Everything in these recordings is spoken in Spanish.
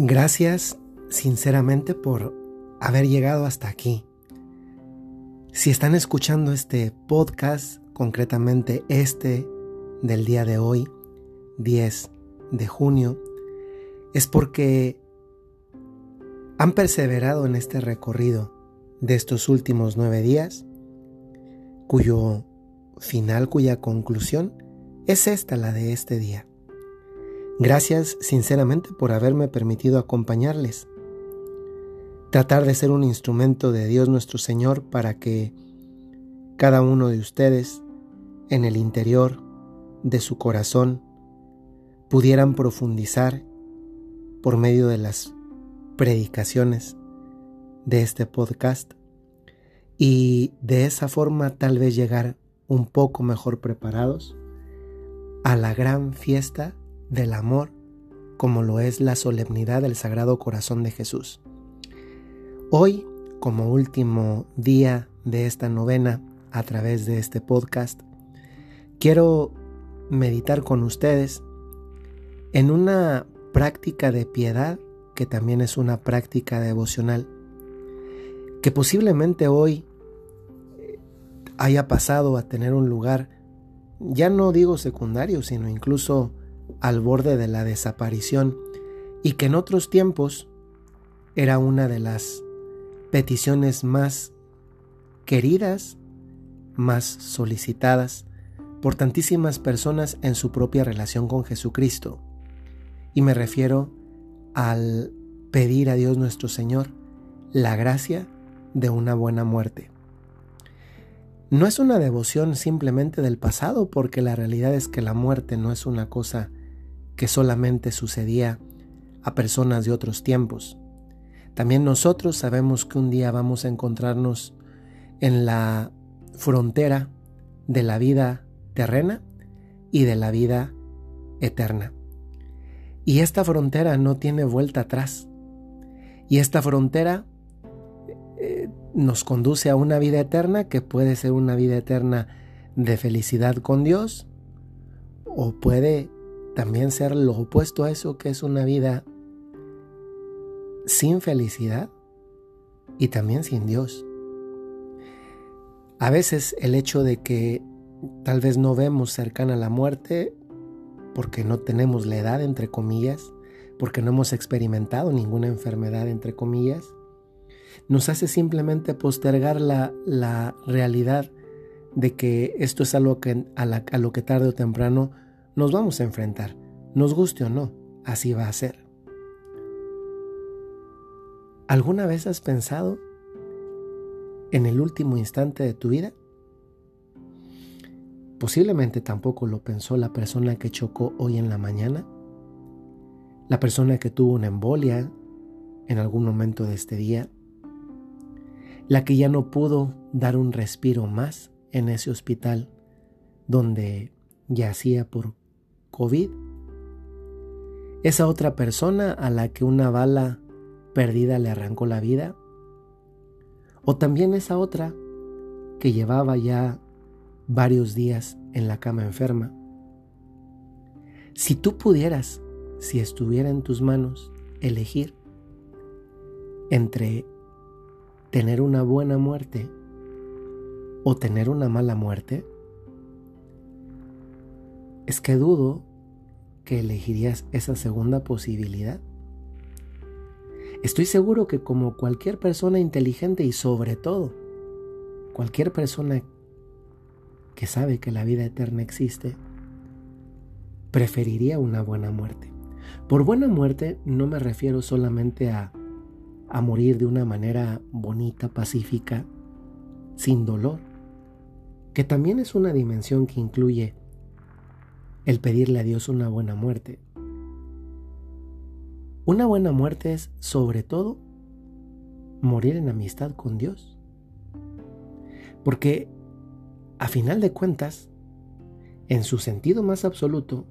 Gracias sinceramente por haber llegado hasta aquí. Si están escuchando este podcast, concretamente este del día de hoy, 10 de junio, es porque han perseverado en este recorrido de estos últimos nueve días, cuyo final, cuya conclusión es esta, la de este día. Gracias sinceramente por haberme permitido acompañarles. Tratar de ser un instrumento de Dios nuestro Señor para que cada uno de ustedes en el interior de su corazón pudieran profundizar por medio de las predicaciones de este podcast y de esa forma tal vez llegar un poco mejor preparados a la gran fiesta del amor como lo es la solemnidad del Sagrado Corazón de Jesús. Hoy, como último día de esta novena a través de este podcast, quiero meditar con ustedes en una práctica de piedad que también es una práctica devocional, que posiblemente hoy haya pasado a tener un lugar, ya no digo secundario, sino incluso al borde de la desaparición y que en otros tiempos era una de las peticiones más queridas, más solicitadas por tantísimas personas en su propia relación con Jesucristo. Y me refiero al pedir a Dios nuestro Señor la gracia de una buena muerte. No es una devoción simplemente del pasado, porque la realidad es que la muerte no es una cosa que solamente sucedía a personas de otros tiempos. También nosotros sabemos que un día vamos a encontrarnos en la frontera de la vida terrena y de la vida eterna. Y esta frontera no tiene vuelta atrás. Y esta frontera eh, nos conduce a una vida eterna que puede ser una vida eterna de felicidad con Dios o puede también ser lo opuesto a eso que es una vida sin felicidad y también sin Dios. A veces el hecho de que tal vez no vemos cercana la muerte porque no tenemos la edad, entre comillas, porque no hemos experimentado ninguna enfermedad, entre comillas, nos hace simplemente postergar la, la realidad de que esto es algo que, a, a lo que tarde o temprano nos vamos a enfrentar, nos guste o no, así va a ser. ¿Alguna vez has pensado en el último instante de tu vida? Posiblemente tampoco lo pensó la persona que chocó hoy en la mañana, la persona que tuvo una embolia en algún momento de este día, la que ya no pudo dar un respiro más en ese hospital donde yacía por COVID. Esa otra persona a la que una bala perdida le arrancó la vida. O también esa otra que llevaba ya varios días en la cama enferma. Si tú pudieras, si estuviera en tus manos, elegir entre tener una buena muerte o tener una mala muerte, es que dudo que elegirías esa segunda posibilidad. Estoy seguro que como cualquier persona inteligente y sobre todo cualquier persona que sabe que la vida eterna existe, preferiría una buena muerte. Por buena muerte no me refiero solamente a, a morir de una manera bonita, pacífica, sin dolor, que también es una dimensión que incluye el pedirle a Dios una buena muerte. Una buena muerte es, sobre todo, morir en amistad con Dios. Porque, a final de cuentas, en su sentido más absoluto,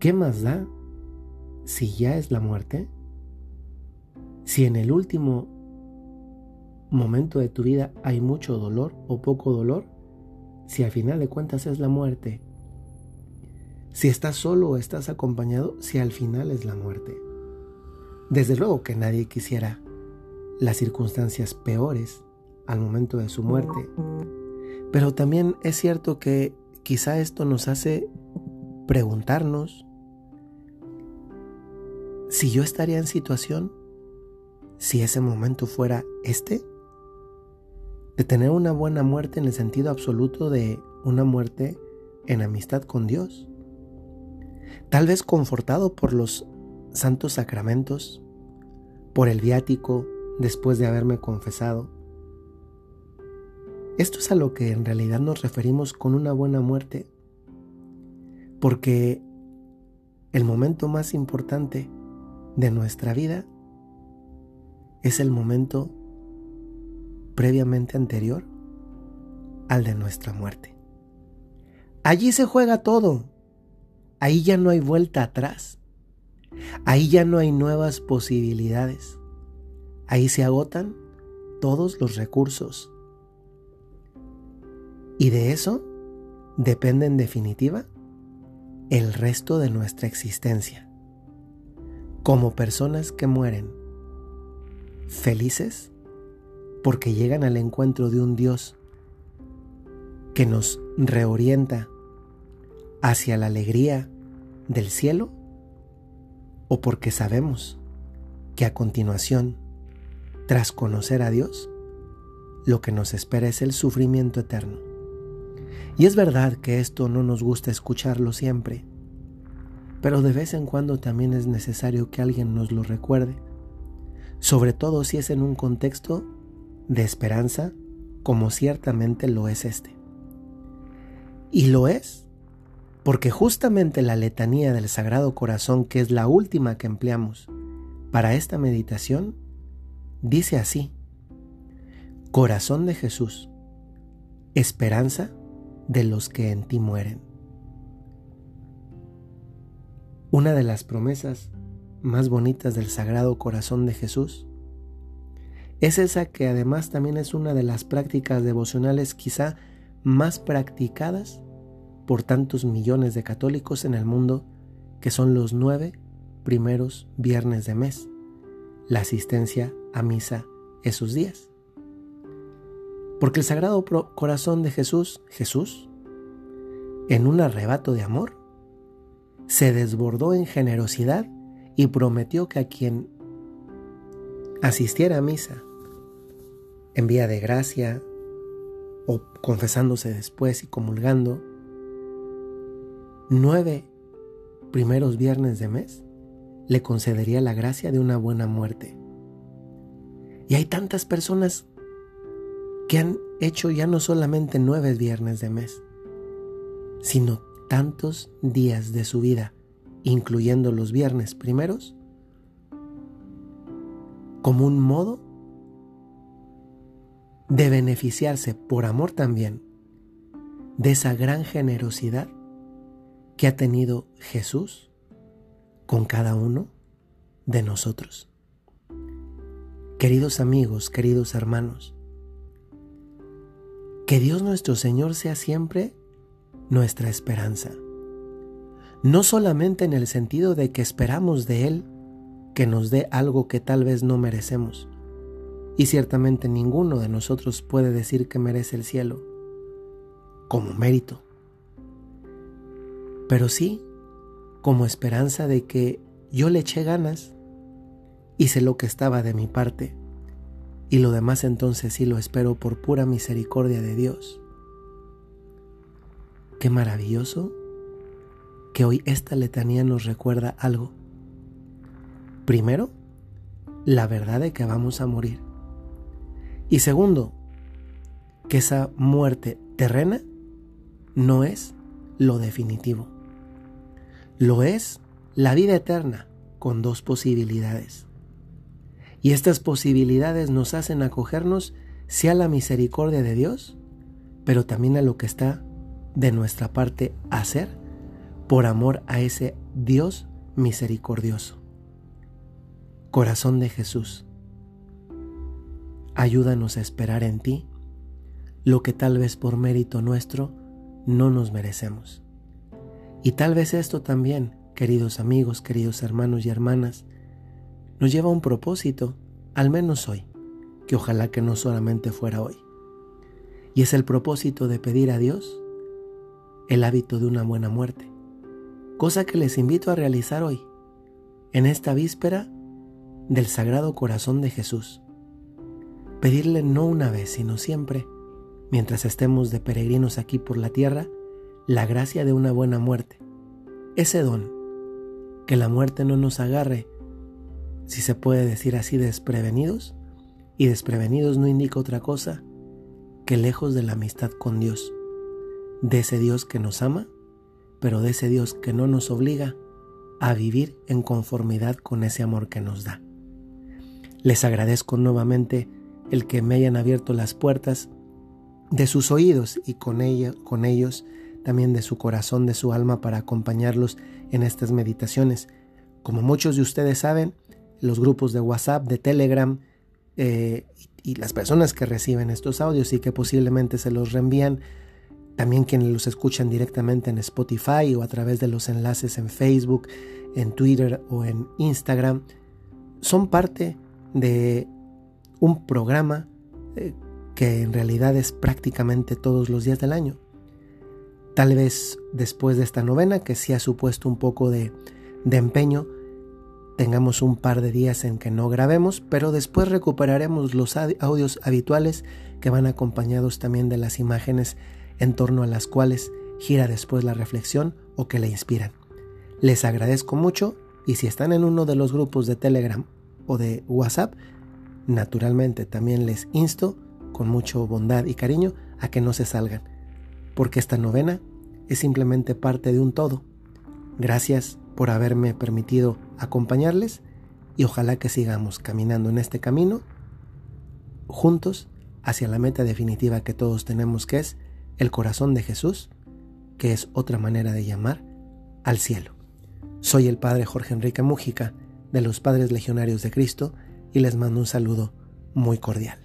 ¿qué más da si ya es la muerte? Si en el último momento de tu vida hay mucho dolor o poco dolor, si al final de cuentas es la muerte, si estás solo o estás acompañado, si al final es la muerte. Desde luego que nadie quisiera las circunstancias peores al momento de su muerte, pero también es cierto que quizá esto nos hace preguntarnos si yo estaría en situación, si ese momento fuera este, de tener una buena muerte en el sentido absoluto de una muerte en amistad con Dios. Tal vez confortado por los santos sacramentos, por el viático después de haberme confesado. Esto es a lo que en realidad nos referimos con una buena muerte, porque el momento más importante de nuestra vida es el momento previamente anterior al de nuestra muerte. Allí se juega todo. Ahí ya no hay vuelta atrás. Ahí ya no hay nuevas posibilidades. Ahí se agotan todos los recursos. Y de eso depende en definitiva el resto de nuestra existencia. Como personas que mueren felices porque llegan al encuentro de un Dios que nos reorienta hacia la alegría del cielo o porque sabemos que a continuación, tras conocer a Dios, lo que nos espera es el sufrimiento eterno. Y es verdad que esto no nos gusta escucharlo siempre, pero de vez en cuando también es necesario que alguien nos lo recuerde, sobre todo si es en un contexto de esperanza como ciertamente lo es este. Y lo es porque justamente la letanía del Sagrado Corazón, que es la última que empleamos para esta meditación, dice así, Corazón de Jesús, esperanza de los que en ti mueren. Una de las promesas más bonitas del Sagrado Corazón de Jesús es esa que además también es una de las prácticas devocionales quizá más practicadas por tantos millones de católicos en el mundo, que son los nueve primeros viernes de mes, la asistencia a misa esos días. Porque el Sagrado Corazón de Jesús, Jesús, en un arrebato de amor, se desbordó en generosidad y prometió que a quien asistiera a misa en vía de gracia o confesándose después y comulgando, nueve primeros viernes de mes, le concedería la gracia de una buena muerte. Y hay tantas personas que han hecho ya no solamente nueve viernes de mes, sino tantos días de su vida, incluyendo los viernes primeros, como un modo de beneficiarse por amor también de esa gran generosidad que ha tenido Jesús con cada uno de nosotros. Queridos amigos, queridos hermanos, que Dios nuestro Señor sea siempre nuestra esperanza. No solamente en el sentido de que esperamos de Él que nos dé algo que tal vez no merecemos, y ciertamente ninguno de nosotros puede decir que merece el cielo como mérito. Pero sí como esperanza de que yo le eché ganas, hice lo que estaba de mi parte, y lo demás entonces sí lo espero por pura misericordia de Dios. Qué maravilloso que hoy esta letanía nos recuerda algo. Primero, la verdad de que vamos a morir. Y segundo, que esa muerte terrena no es lo definitivo. Lo es la vida eterna con dos posibilidades. Y estas posibilidades nos hacen acogernos sea la misericordia de Dios, pero también a lo que está de nuestra parte hacer por amor a ese Dios misericordioso. Corazón de Jesús Ayúdanos a esperar en ti lo que tal vez por mérito nuestro no nos merecemos. Y tal vez esto también, queridos amigos, queridos hermanos y hermanas, nos lleva a un propósito, al menos hoy, que ojalá que no solamente fuera hoy. Y es el propósito de pedir a Dios el hábito de una buena muerte, cosa que les invito a realizar hoy, en esta víspera del Sagrado Corazón de Jesús. Pedirle no una vez, sino siempre, mientras estemos de peregrinos aquí por la tierra, la gracia de una buena muerte, ese don, que la muerte no nos agarre, si se puede decir así, desprevenidos, y desprevenidos no indica otra cosa que lejos de la amistad con Dios, de ese Dios que nos ama, pero de ese Dios que no nos obliga a vivir en conformidad con ese amor que nos da. Les agradezco nuevamente el que me hayan abierto las puertas de sus oídos y con, ella, con ellos también de su corazón, de su alma para acompañarlos en estas meditaciones. Como muchos de ustedes saben, los grupos de WhatsApp, de Telegram eh, y las personas que reciben estos audios y que posiblemente se los reenvían, también quienes los escuchan directamente en Spotify o a través de los enlaces en Facebook, en Twitter o en Instagram, son parte de un programa eh, que en realidad es prácticamente todos los días del año. Tal vez después de esta novena, que sí ha supuesto un poco de, de empeño, tengamos un par de días en que no grabemos, pero después recuperaremos los audios habituales que van acompañados también de las imágenes en torno a las cuales gira después la reflexión o que le inspiran. Les agradezco mucho y si están en uno de los grupos de Telegram o de WhatsApp, naturalmente también les insto con mucho bondad y cariño a que no se salgan, porque esta novena es simplemente parte de un todo. Gracias por haberme permitido acompañarles y ojalá que sigamos caminando en este camino juntos hacia la meta definitiva que todos tenemos que es el corazón de Jesús, que es otra manera de llamar al cielo. Soy el Padre Jorge Enrique Mújica de los Padres Legionarios de Cristo y les mando un saludo muy cordial.